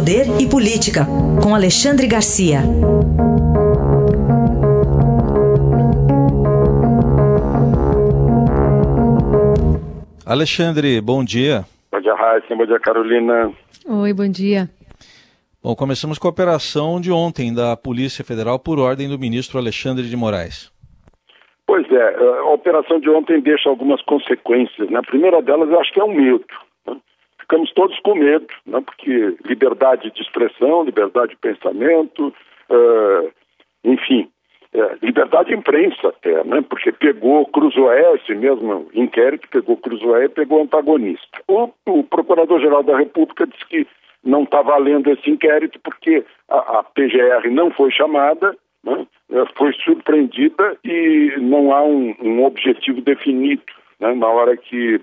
Poder e Política, com Alexandre Garcia. Alexandre, bom dia. Bom dia, Raíssa. Bom dia, Carolina. Oi, bom dia. Bom, começamos com a operação de ontem da Polícia Federal por ordem do ministro Alexandre de Moraes. Pois é, a operação de ontem deixa algumas consequências. Né? A primeira delas, eu acho que é o medo. Ficamos todos com medo, né? porque liberdade de expressão, liberdade de pensamento, uh, enfim, é, liberdade de imprensa até, né? porque pegou Cruzoé, esse mesmo inquérito pegou Cruzoé e pegou antagonista. O, o Procurador-Geral da República disse que não está valendo esse inquérito porque a, a PGR não foi chamada, né? Foi surpreendida e não há um, um objetivo definido né? na hora que,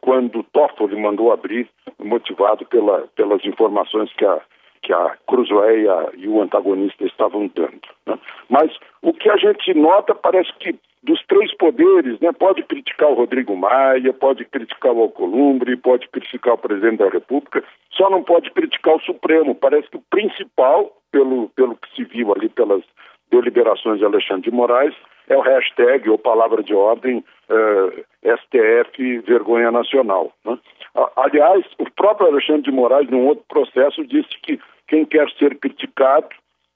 quando Toffoli mandou abrir, motivado pela, pelas informações que a que a Cruzoé e, a, e o antagonista estavam dando. Né? Mas o que a gente nota parece que dos três poderes, né, pode criticar o Rodrigo Maia, pode criticar o Alcolumbre, pode criticar o presidente da República, só não pode criticar o Supremo. Parece que o principal, pelo, pelo que se viu ali pelas deliberações de Alexandre de Moraes, é o hashtag ou palavra de ordem eh, STF Vergonha Nacional. Né? Aliás, o próprio Alexandre de Moraes, num outro processo, disse que quem quer ser criticado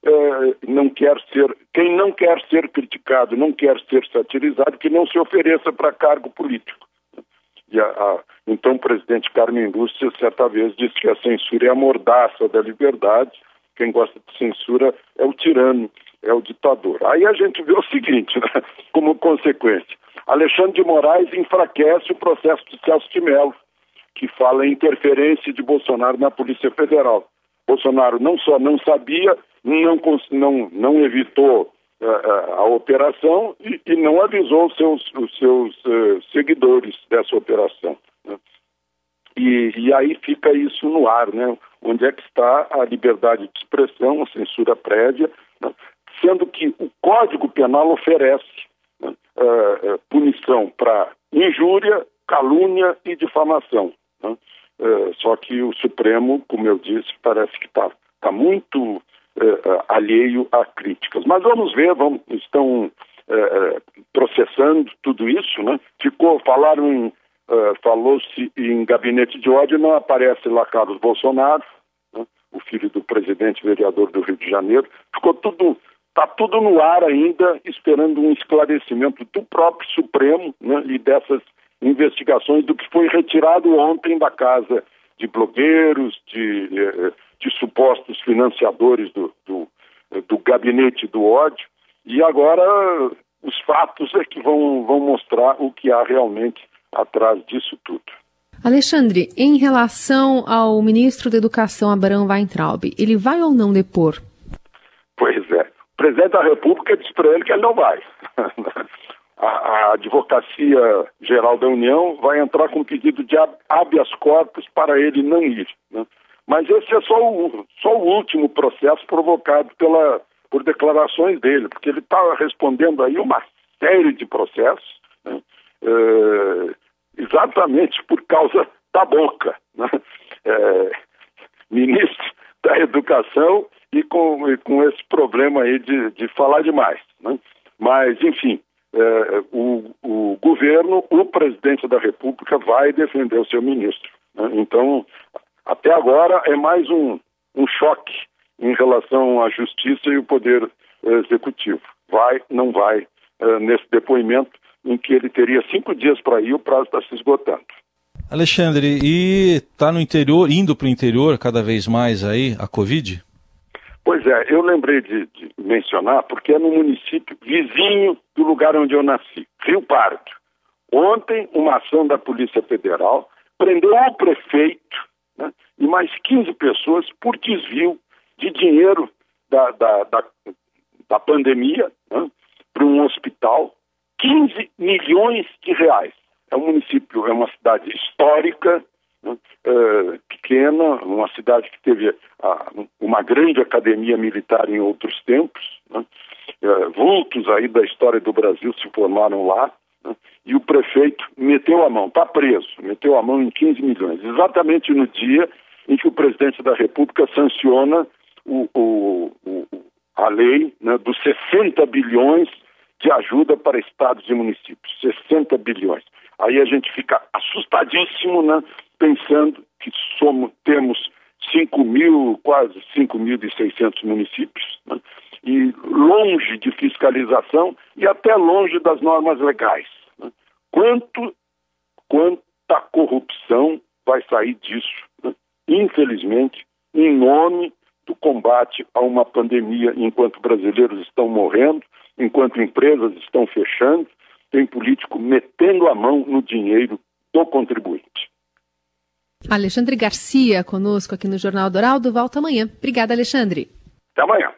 uh, não quer ser, quem não quer ser criticado, não quer ser satirizado, que não se ofereça para cargo político. E a, a, então o presidente Carmen Lúcia certa vez disse que a censura é a mordaça da liberdade, quem gosta de censura é o tirano, é o ditador. Aí a gente vê o seguinte, né, como consequência, Alexandre de Moraes enfraquece o processo de Celso de Mello, que fala em interferência de Bolsonaro na Polícia Federal. Bolsonaro não só não sabia, não, não, não evitou uh, a operação e, e, não avisou os seus, os seus uh, seguidores dessa operação. Né? E, e, aí fica isso no ar, né? Onde é que está a liberdade de expressão, a censura prévia, né? Sendo que o Código Penal oferece né? uh, punição para injúria, calúnia e difamação. Né? Uh, só que o Supremo, como eu disse, parece que está tá muito uh, alheio a críticas. Mas vamos ver, vamos, estão processando tudo isso, né? Ficou, falaram em, falou-se em gabinete de ódio, não aparece lá Carlos Bolsonaro, né? o filho do presidente vereador do Rio de Janeiro. Ficou tudo Está tudo no ar ainda, esperando um esclarecimento do próprio Supremo né, e dessas investigações do que foi retirado ontem da casa de blogueiros, de, eh, de supostos financiadores do, do, do, gabinete do ódio. E agora os fatos é que vão, vão mostrar o que há realmente atrás disso tudo. Alexandre, em relação ao ministro da Educação, Abraham Weintraub, ele vai ou não depor? O presidente da República disse para ele que ele não vai. a, Advocacia Geral da União vai entrar com pedido de habeas corpus para ele não ir. Né? Mas esse é só o, só o último processo provocado pela, por declarações dele, porque ele está respondendo aí uma série de processos, né? é, exatamente por causa da boca. Né? É, ministro da Educação e com, e com esse problema aí de, de falar demais. Né? Mas, enfim, é, o, o, governo, o presidente da República vai defender o seu ministro. Né? Então, até agora é mais um, um choque em relação à justiça e o poder executivo. Vai, não vai, é, nesse depoimento em que ele teria cinco dias para ir, o prazo está se esgotando. Alexandre, e está no interior, indo para o interior cada vez mais aí a Covid? Pois é, eu lembrei de, de, mencionar porque é no município vizinho do lugar onde eu nasci, Rio Pardo. Ontem, uma ação da Polícia Federal prendeu o prefeito né, e mais 15 pessoas por desvio de dinheiro da, da, da, da pandemia né, para um hospital, 15 milhões de reais. É um município, é uma cidade histórica, né, é, pequena, uma cidade que teve a, uma grande academia militar em outros tempos, né, é, vultos aí da história do Brasil se formaram lá, né, e o prefeito meteu a mão, está preso, meteu a mão em 15 milhões, exatamente no dia em que o presidente da República sanciona o, o, o, a lei né, dos 60 bilhões de ajuda para estados e municípios. 60 bilhões. Aí a gente fica assustadíssimo, né, pensando que somos, temos 5 mil, quase 5.600 municípios, né, e longe de fiscalização e até longe das normas legais. Né. Quanto, quanta corrupção vai sair disso? Né? Infelizmente, em nome do combate a uma pandemia, enquanto brasileiros estão morrendo, enquanto empresas estão fechando, tem político metendo a mão no dinheiro do contribuinte. Alexandre Garcia conosco aqui no Jornal Dourado. Volta amanhã. Obrigada, Alexandre. Até amanhã.